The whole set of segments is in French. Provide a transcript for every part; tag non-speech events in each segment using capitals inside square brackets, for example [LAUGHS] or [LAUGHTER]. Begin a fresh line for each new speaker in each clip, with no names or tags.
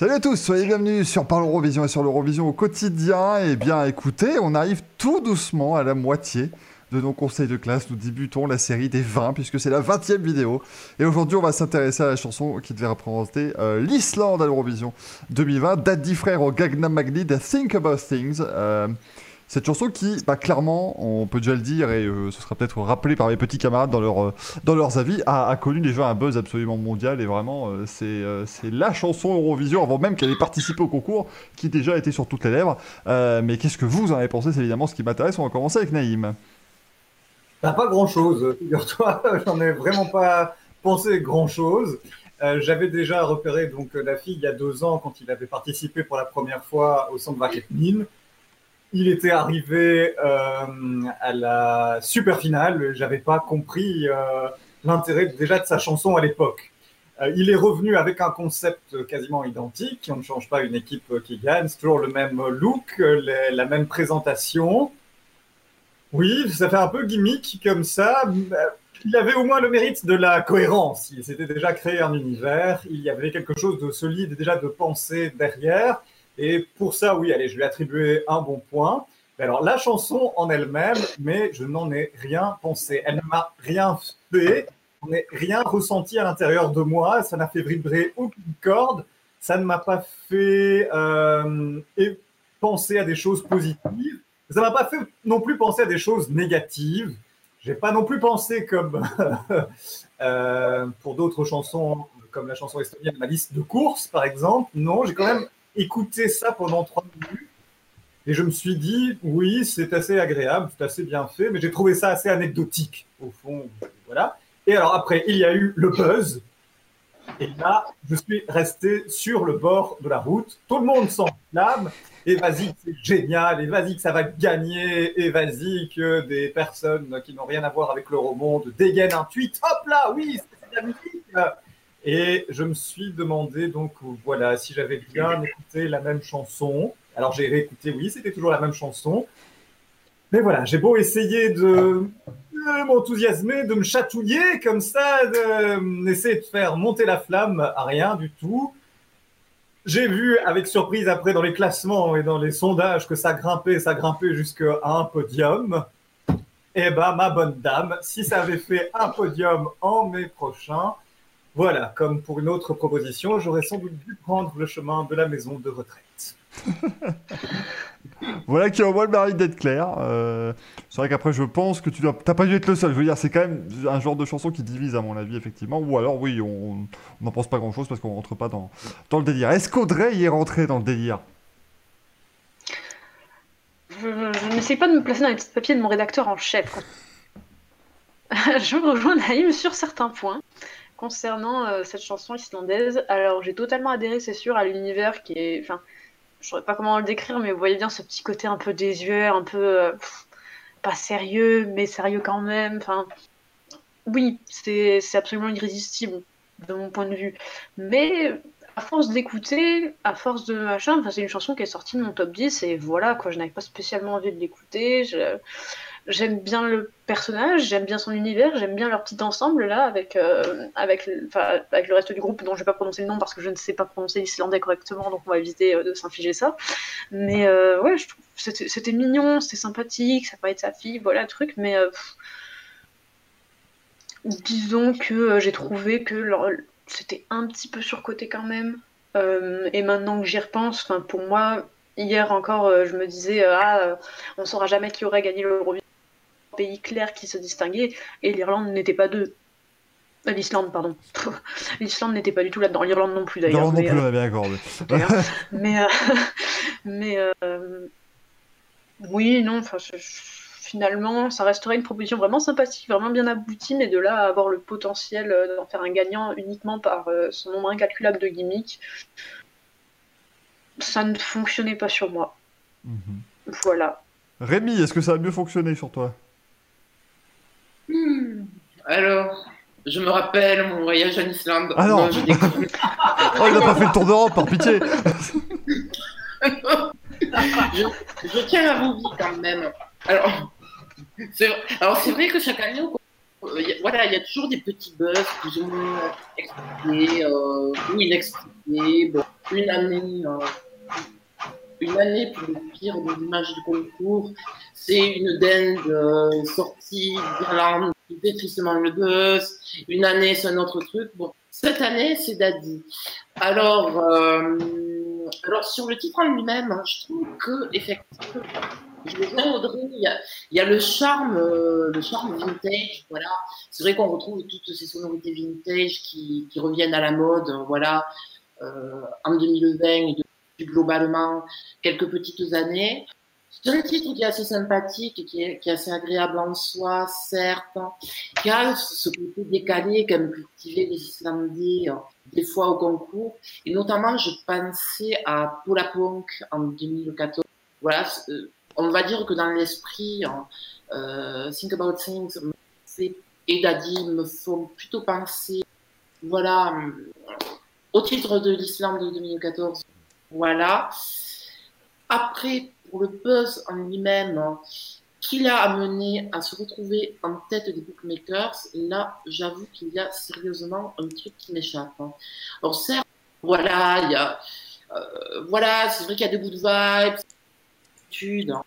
Salut à tous, soyez bienvenus sur Parle Eurovision et sur l'Eurovision au quotidien. Et bien écoutez, on arrive tout doucement à la moitié de nos conseils de classe. Nous débutons la série des 20 puisque c'est la 20e vidéo. Et aujourd'hui, on va s'intéresser à la chanson qui devait représenter euh, l'Islande à l'Eurovision 2020. Daddy Frère au Gangnam Magni de Think About Things. Euh, cette chanson qui, bah, clairement, on peut déjà le dire, et euh, ce sera peut-être rappelé par mes petits camarades dans, euh, dans leurs avis, a, connu déjà un buzz absolument mondial. Et vraiment, euh, c'est la chanson Eurovision, avant même qu'elle ait participé au concours, qui déjà était sur toutes les lèvres. mais qu'est-ce que vous en avez pensé? C'est évidemment ce qui m'intéresse. On va commencer avec Naïm.
Bah, pas grand-chose, figure-toi. [LAUGHS] J'en ai vraiment pas pensé grand-chose. J'avais déjà repéré donc la fille il y a deux ans quand il avait participé pour la première fois au Centre Nîmes il était arrivé euh, à la super finale. J'avais pas compris euh, l'intérêt déjà de sa chanson à l'époque. Euh, il est revenu avec un concept quasiment identique. On ne change pas une équipe qui gagne. C'est toujours le même look, la même présentation. Oui, ça fait un peu gimmick comme ça. Il avait au moins le mérite de la cohérence. Il s'était déjà créé un univers. Il y avait quelque chose de solide déjà de pensée derrière. Et pour ça, oui, allez, je lui attribuer un bon point. Alors, la chanson en elle-même, mais je n'en ai rien pensé. Elle ne m'a rien fait. Je n'ai rien ressenti à l'intérieur de moi. Ça n'a fait vibrer aucune corde. Ça ne m'a pas fait euh, penser à des choses positives. Ça ne m'a pas fait non plus penser à des choses négatives. J'ai pas non plus pensé comme [LAUGHS] euh, pour d'autres chansons, comme la chanson estonienne, ma liste de courses, par exemple. Non, j'ai quand même écouté ça pendant trois minutes et je me suis dit, oui, c'est assez agréable, c'est assez bien fait, mais j'ai trouvé ça assez anecdotique, au fond. Voilà. Et alors après, il y a eu le buzz. Et là, je suis resté sur le bord de la route. Tout le monde s'enflamme. Et vas-y, c'est génial. Et vas-y, que ça va gagner. Et vas-y, que des personnes qui n'ont rien à voir avec l'Euromonde dégainent un tweet. Hop là, oui, c'est la musique. Et je me suis demandé, donc voilà, si j'avais bien écouté la même chanson. Alors j'ai réécouté, oui, c'était toujours la même chanson. Mais voilà, j'ai beau essayer de, m'enthousiasmer, de me chatouiller comme ça, d'essayer de, de faire monter la flamme, à rien du tout. J'ai vu avec surprise après dans les classements et dans les sondages que ça grimpait, ça grimpait jusqu'à un podium. Eh ben, ma bonne dame, si ça avait fait un podium en mai prochain, voilà, comme pour une autre proposition, j'aurais sans doute dû prendre le chemin de la maison de retraite. [LAUGHS]
voilà qui envoie le mari d'être clair. Euh, c'est vrai qu'après, je pense que tu n'as pas dû être le seul. Je veux dire, c'est quand même un genre de chanson qui divise, à mon avis, effectivement. Ou alors, oui, on n'en pense pas grand-chose parce qu'on rentre pas dans, dans le délire. Est-ce qu'Audrey y est rentrée dans le délire?
Je, n'essaie pas de me placer dans les petits papiers de mon rédacteur en chef. [LAUGHS] je rejoins Naïm sur certains points concernant euh, cette chanson islandaise, alors j'ai totalement adhéré, c'est sûr, à l'univers qui est. Enfin, je ne saurais pas comment le décrire, mais vous voyez bien ce petit côté un peu désuet, un peu. Euh, pas sérieux, mais sérieux quand même. Enfin, oui, c'est absolument irrésistible de mon point de vue. Mais à force d'écouter, à force de machin, c'est une chanson qui est sortie de mon top 10 et voilà, quoi, je n'avais pas spécialement envie de l'écouter. Je j'aime bien le personnage, j'aime bien son univers, j'aime bien leur petit ensemble là avec, euh, avec, le reste du groupe dont je vais pas prononcer le nom parce que je ne sais pas prononcer l'islandais correctement, donc on va éviter euh, de s'infliger ça. Mais euh, ouais, je trouve c'était mignon, c'était sympathique, ça paraît être sa fille, voilà le truc, mais disons que j'ai trouvé que c'était un petit peu surcoté quand même. et maintenant que j'y repense, pour moi, hier encore, je me disais, ah, on saura jamais qui aurait gagné l'Eurovision pays clair qui se distinguait, et l'Irlande n'était pas deux. Euh, L'Islande, pardon. [LAUGHS] L'Islande n'était pas du tout là-dedans. L'Irlande non plus, d'ailleurs.
non plus, on bien accordé. [LAUGHS]
mais, [LAUGHS] mais euh, oui, non, finalement, ça resterait une proposition vraiment sympathique, vraiment bien aboutie, mais de là à avoir le potentiel euh, d'en faire un gagnant uniquement par son nombre incalculable de gimmicks, ça ne fonctionnait pas sur moi. Mhm. Voilà.
Rémi, est-ce que ça a mieux fonctionné sur toi?
Alors, je me rappelle mon voyage en Islande.
Ah non, je [LAUGHS] Oh, il n'a pas fait le tour d'Europe, par pitié [LAUGHS]
je, tiens à vous dire quand même. Alors, c'est vrai que chaque année, euh, voilà, il y a toujours des petits buzz plus ou moins expliqués euh, ou inexpliqués. Bon. une année, euh, une année pour le pire de l'image du concours. C'est une dinde euh, sortie d'Irlande qui fait tristement le buzz. Une année, c'est un autre truc. Bon, cette année, c'est Daddy. Alors, euh, alors sur le titre en lui-même, hein, je trouve que effectivement, Audrey, il y a, il le charme, euh, le charme vintage. Voilà, c'est vrai qu'on retrouve toutes ces sonorités vintage qui, qui reviennent à la mode. Voilà, euh, en 2020 et depuis globalement quelques petites années. C'est un titre qui est assez sympathique, est, qui est assez agréable en soi, certes, qui a ce côté décalé qu'aiment cultiver les Islandais euh, des fois au concours. Et notamment, je pensais à Paula Punk en 2014. Voilà, euh, on va dire que dans l'esprit, euh, Think About Things et Daddy me font plutôt penser, voilà, au titre de l'Islande de 2014. Voilà. Après, pour le buzz en lui-même, hein, qui l'a amené à se retrouver en tête des bookmakers, là, j'avoue qu'il y a sérieusement un truc qui m'échappe. Hein. Alors certes, voilà, il y a, euh, voilà, c'est vrai qu'il y a des de vibes, hein,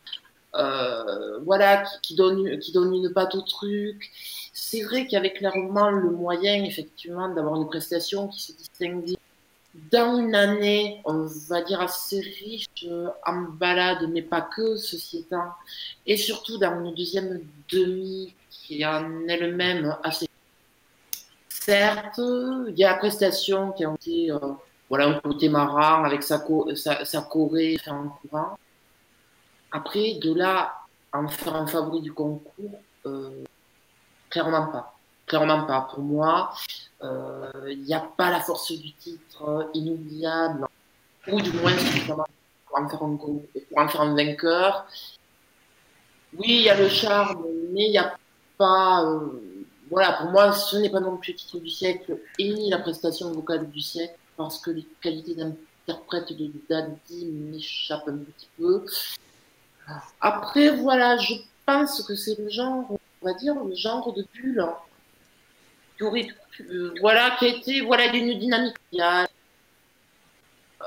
euh, voilà, qui, qui, donne, qui donne une patte au truc. C'est vrai qu'il y avait clairement le moyen, effectivement, d'avoir une prestation qui se distinguait dans une année, on va dire, assez riche en balade, mais pas que, ceci étant, et surtout dans une deuxième demi qui en elle-même assez. Certes, il y a la prestation qui a été, euh, voilà, un côté marrant avec sa, sa, sa Corée en courant. Après, de là, en faire un favori du concours, euh, clairement pas. Clairement pas. Pour moi, il euh, n'y a pas la force du titre inoubliable, ou du moins pour en faire un, pour en faire un vainqueur. Oui, il y a le charme, mais il n'y a pas. Euh, voilà, pour moi, ce n'est pas non plus le titre du siècle et ni la prestation vocale du siècle, parce que les qualités d'interprète de Daddy m'échappent un petit peu. Après, voilà, je pense que c'est le genre, on va dire, le genre de bulle euh, voilà, qui a été voilà, d'une dynamique.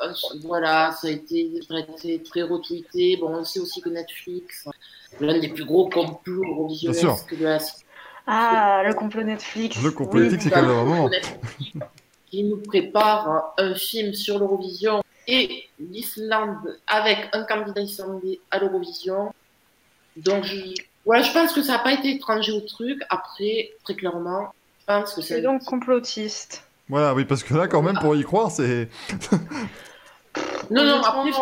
Euh, voilà, ça a été très, très retweeté. Bon, on sait aussi que Netflix, l'un des plus gros complots
que de la Ah, le complot Netflix.
Le complot Netflix, c'est quand même vraiment.
Qui nous prépare un film sur l'Eurovision et l'Islande avec un candidat islandais à l'Eurovision. Donc, je, voilà, je pense que ça n'a pas été étranger au truc. Après, très clairement,
c'est donc complotiste.
Voilà, oui, parce que là, quand même, pour y croire, c'est.
non, non, après,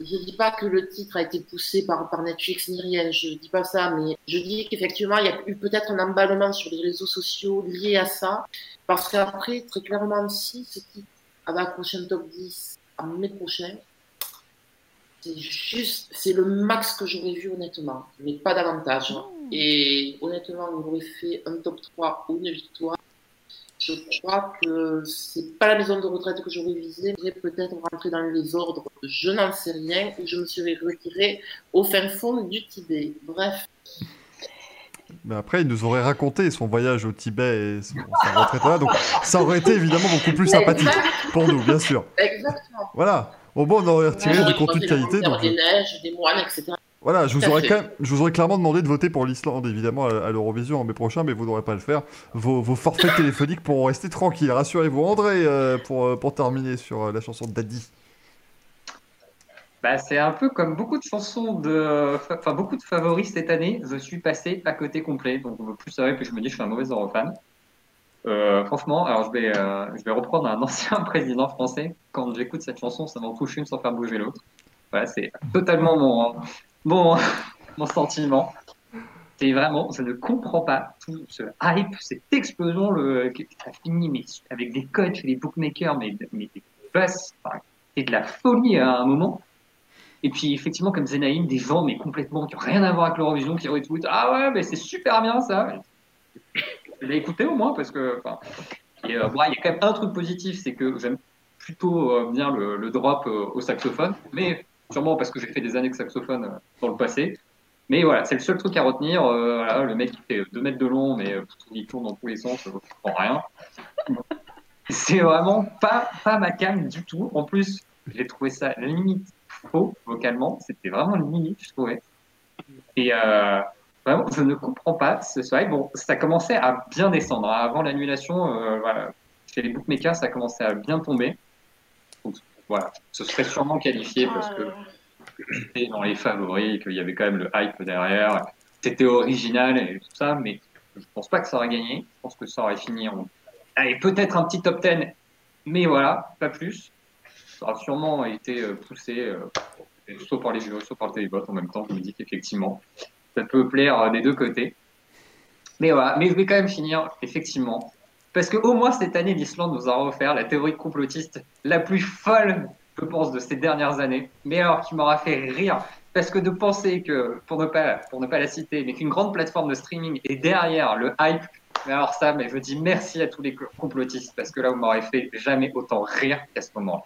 je ne dis pas que le titre a été poussé par, par Netflix ni rien, je dis pas ça, mais je dis qu'effectivement, il y a eu peut-être un emballement sur les réseaux sociaux lié à ça, parce qu'après, très clairement, si ce titre avait accroché un top 10 en mai prochain, c'est juste, c'est le max que j'aurais vu honnêtement, mais pas davantage. Mmh. Et honnêtement, il aurait fait un top 3 ou une victoire. Je crois que c'est pas la maison de retraite que j'aurais visé. J'aurais peut-être rentré dans les ordres, je n'en sais rien, ou je me serais retiré au fin fond du Tibet. Bref.
Mais après, il nous aurait raconté son voyage au Tibet et son, sa retraite là, donc ça aurait été évidemment beaucoup plus sympathique pour nous, bien sûr.
Exactement.
Voilà. Au moins, on aurait retiré du contenu de qualité.
Donc... Des neiges, des moines, etc.
Voilà, je vous, aurais quand même, je vous aurais clairement demandé de voter pour l'Islande, évidemment, à, l'Eurovision en mai prochain, mais vous n'aurez pas le faire. Vos, vos forfaits téléphoniques pourront rester tranquilles, rassurez-vous. André, euh, pour, euh, pour terminer sur euh, la chanson de Daddy.
Bah, c'est un peu comme beaucoup de chansons de. Enfin, beaucoup de favoris cette année. Je suis passé à côté complet. Donc, plus ça va, plus je me dis que je suis un mauvais Eurofan. Euh, franchement, alors je vais, je vais reprendre un [LAUGHS] ancien président français. Quand j'écoute cette chanson, ça m'en touche une sans faire bouger l'autre. Voilà, c'est totalement mon, Bon, [LAUGHS] mon sentiment, c'est vraiment, je ne comprends pas tout ce hype, cette explosion le, qui a fini mais, avec des coachs, des bookmakers, mais, des buzz, c'est de la folie à un moment. Et puis effectivement, comme Zenaïm, des gens mais complètement qui n'ont rien à voir avec l'Eurovision, qui retweetent Ah ouais, mais c'est super bien ça. Je l'ai écouté au moins parce que. Et, euh, il y a quand même un truc positif, c'est que j'aime plutôt euh, bien le, le drop euh, au saxophone, mais sûrement parce que j'ai fait des années de saxophone euh, dans le passé. Mais voilà, c'est le seul truc à retenir. Euh, le mec qui fait 2 mètres de long, mais euh, il tourne dans tous les sens, je comprends rien. [LAUGHS] c'est vraiment pas, pas ma cam du tout. En plus, j'ai trouvé ça limite faux vocalement. C'était vraiment limite, je trouvais. Et euh, vraiment, je ne comprends pas ce soir. Bon, ça commençait à bien descendre. hein. Avant l'annulation, euh, chez les bookmakers, ça commençait à bien tomber. Voilà, ce serait sûrement qualifié parce que
Euh,
c'était dans les favoris, qu'il y avait quand même le hype derrière. C'était original et tout ça, mais je pense pas que ça aurait gagné. Je pense que ça aurait fini en. Allez, peut-être un petit top 10, mais voilà, pas plus. Ça aura sûrement été euh, poussé, euh, soit par les jurys, soit par le télévote en même temps. Je me dis qu'effectivement, ça peut plaire euh, des deux côtés. Mais voilà, mais je vais quand même finir, effectivement. Parce qu'au moins cette année, l'Islande nous a offert la théorie complotiste la plus folle, je pense, de ces dernières années. Mais alors, qui m'aura fait rire. Parce que de penser que, pour ne pas, pour ne pas la citer, mais qu'une grande plateforme de streaming est derrière le hype, mais alors ça, mais je dis merci à tous les complotistes, parce que là, vous m'aurez fait jamais autant rire qu'à ce moment-là.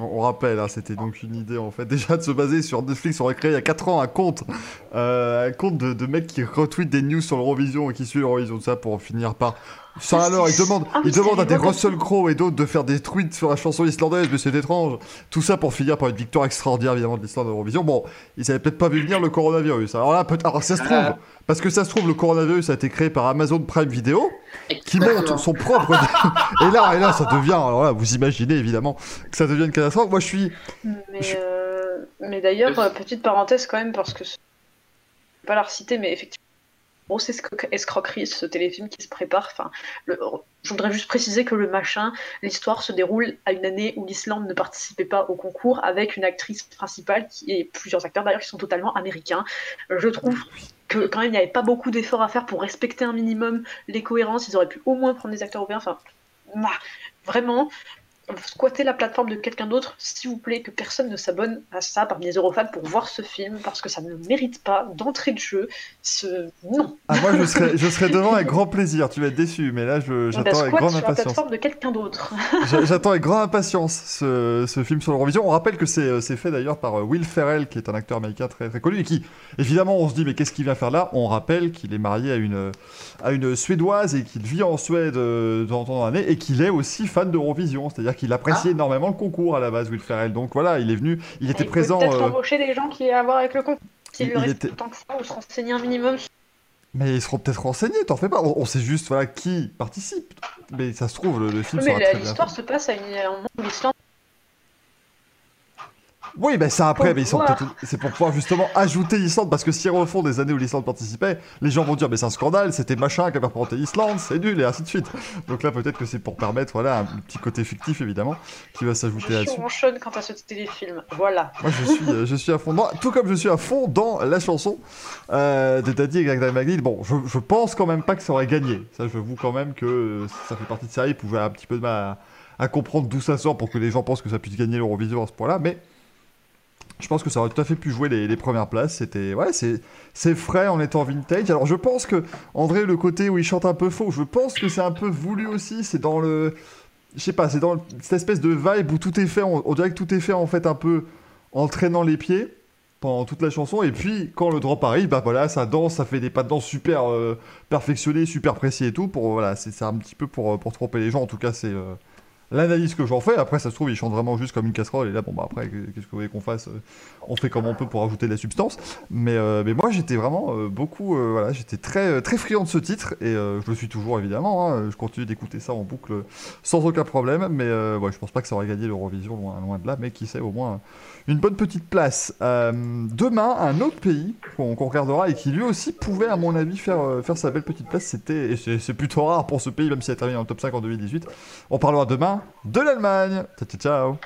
On, on rappelle, hein, c'était donc une idée en fait [LAUGHS] déjà de se baser sur Netflix aurait créé il y a 4 ans un compte, euh, un compte de, de mecs qui retweetent des news sur l'Eurovision et qui suivent l'Eurovision, tout ça pour finir par. Ça
Ah,
alors, ils demandent,
Ah,
ils demandent à des. Russell Crowe et d'autres de faire des tweets sur la chanson islandaise, mais c'est étrange. Tout ça pour finir par une victoire extraordinaire évidemment de l'Islande à l'Eurovision. Bon, ils avaient peut-être pas vu venir le coronavirus. Alors là, peut alors ça se trouve,
Ah.
parce que ça se trouve, le coronavirus a été créé par Amazon Prime Video qui
Exactement.
monte son propre. [LAUGHS] et là, et là, ça devient. Alors là, vous imaginez évidemment que ça devient une catastrophe. Moi, je suis.
Mais,
Je-
euh, mais d'ailleurs, euh, petite parenthèse quand même, parce que je vais pas la reciter, mais effectivement, grosse escro- escroquerie ce téléfilm qui se prépare. Enfin, le- je voudrais juste préciser que le machin, l'histoire se déroule à une année où l'Islande ne participait pas au concours avec une actrice principale qui, et plusieurs acteurs d'ailleurs qui sont totalement américains. Je trouve quand même il n'y avait pas beaucoup d'efforts à faire pour respecter un minimum les cohérences. Ils auraient pu au moins prendre des acteurs européens. Enfin, vraiment, squatter la plateforme de quelqu'un d'autre, s'il vous plaît, que personne ne s'abonne à ça parmi les Eurofans pour voir ce film, parce que ça ne mérite pas d'entrée de jeu. Ce... Non.
Ah, moi, je serais, je serais devant avec [LAUGHS] grand plaisir. Tu vas être déçu, mais là, je-
Bah,
j'attends avec grande
sur la
impatience.
plateforme de quelqu'un d'autre. [LAUGHS]
J'a- J'attends avec grande impatience ce, ce film sur l'Eurovision. On rappelle que c'est euh, fait d'ailleurs par euh, Will Ferrell, qui est un acteur américain très, très connu et qui, évidemment, on se dit, mais qu'est-ce qu'il vient faire là? On rappelle qu'il est marié à une, à une Suédoise et qu'il vit en Suède euh, de temps en temps dans l'année et qu'il est aussi fan d'Eurovision. C'est-à-dire qu'il apprécie
Ah.
énormément le concours à la base, Will Ferrell. Donc voilà, il est venu, il était
Il
présent.
Peut-être
euh,
embaucher des gens qui aient à voir avec le concours. S'il lui reste
était-
tant que ça, ou se renseigner un minimum.
Mais ils seront peut-être renseignés, t'en fais pas. On, on sait juste voilà, qui participe. Mais ça se trouve, le, le film
Mais l'histoire se passe à, une, un moment où l'Islande.
Oui, ben ça après, mais ils sont c'est pour pouvoir justement ajouter l'Islande, parce que s'ils refont des années où l'Islande participait, les gens vont dire, mais c'est un scandale, c'était machin qui avait représenté l'Islande, c'est nul, et ainsi de suite. Donc là, peut-être que c'est pour permettre, voilà, un petit côté fictif, évidemment, qui va s'ajouter
Je suis ronchonne quant à ce téléfilm. Voilà.
Moi, je suis, euh, je suis à fond dedans, tout comme je suis à fond dans la chanson euh, de Daddy et Greg Magniel. Bon, je, je pense quand même pas que ça aurait gagné. Ça, je vous quand même que euh, ça fait partie de ça, il pouvait un petit peu de mal à, à comprendre d'où ça sort pour que les gens pensent que ça puisse gagner l'Eurovision à ce point-là, mais je pense que ça aurait tout à fait pu jouer les, premières places. C'était, ouais, c'est, frais en étant vintage. Alors, je pense que André, le côté où il chante un peu faux, je pense que c'est un peu voulu aussi. C'est dans le, je sais pas, c'est dans cette espèce de vibe où tout est fait. On, dirait que tout est fait en fait un peu en traînant les pieds pendant toute la chanson. Et puis, quand le drop arrive, bah voilà, ça danse, ça fait des pas de danse super euh, perfectionnés, super précis et tout. Pour voilà, c'est, c'est un petit peu pour, euh, pour tromper les gens. En tout cas, c'est euh, l'analyse que j'en fais. Après, ça se trouve, il chante vraiment juste comme une casserole. Et là, bon, bah après, qu'est-ce que vous voulez qu'on fasse euh, On fait comme on peut pour ajouter de la substance. Mais, euh, mais moi, j'étais vraiment euh, beaucoup. voilà, j'étais très, très friand de ce titre. Et je le suis toujours, évidemment. hein. je continue d'écouter ça en boucle sans aucun problème. Mais ouais, je pense pas que ça aurait gagné l'Eurovision, loin, loin de là. Mais qui sait, au moins une bonne petite place. Demain, un autre pays qu'on regardera et qui lui aussi pouvait, à mon avis, faire, faire sa belle petite place, c'était, et c'est plutôt rare pour ce pays, même s'il a terminé le top 5 en 2018. On parlera demain de l'Allemagne. Ciao, ciao, ciao.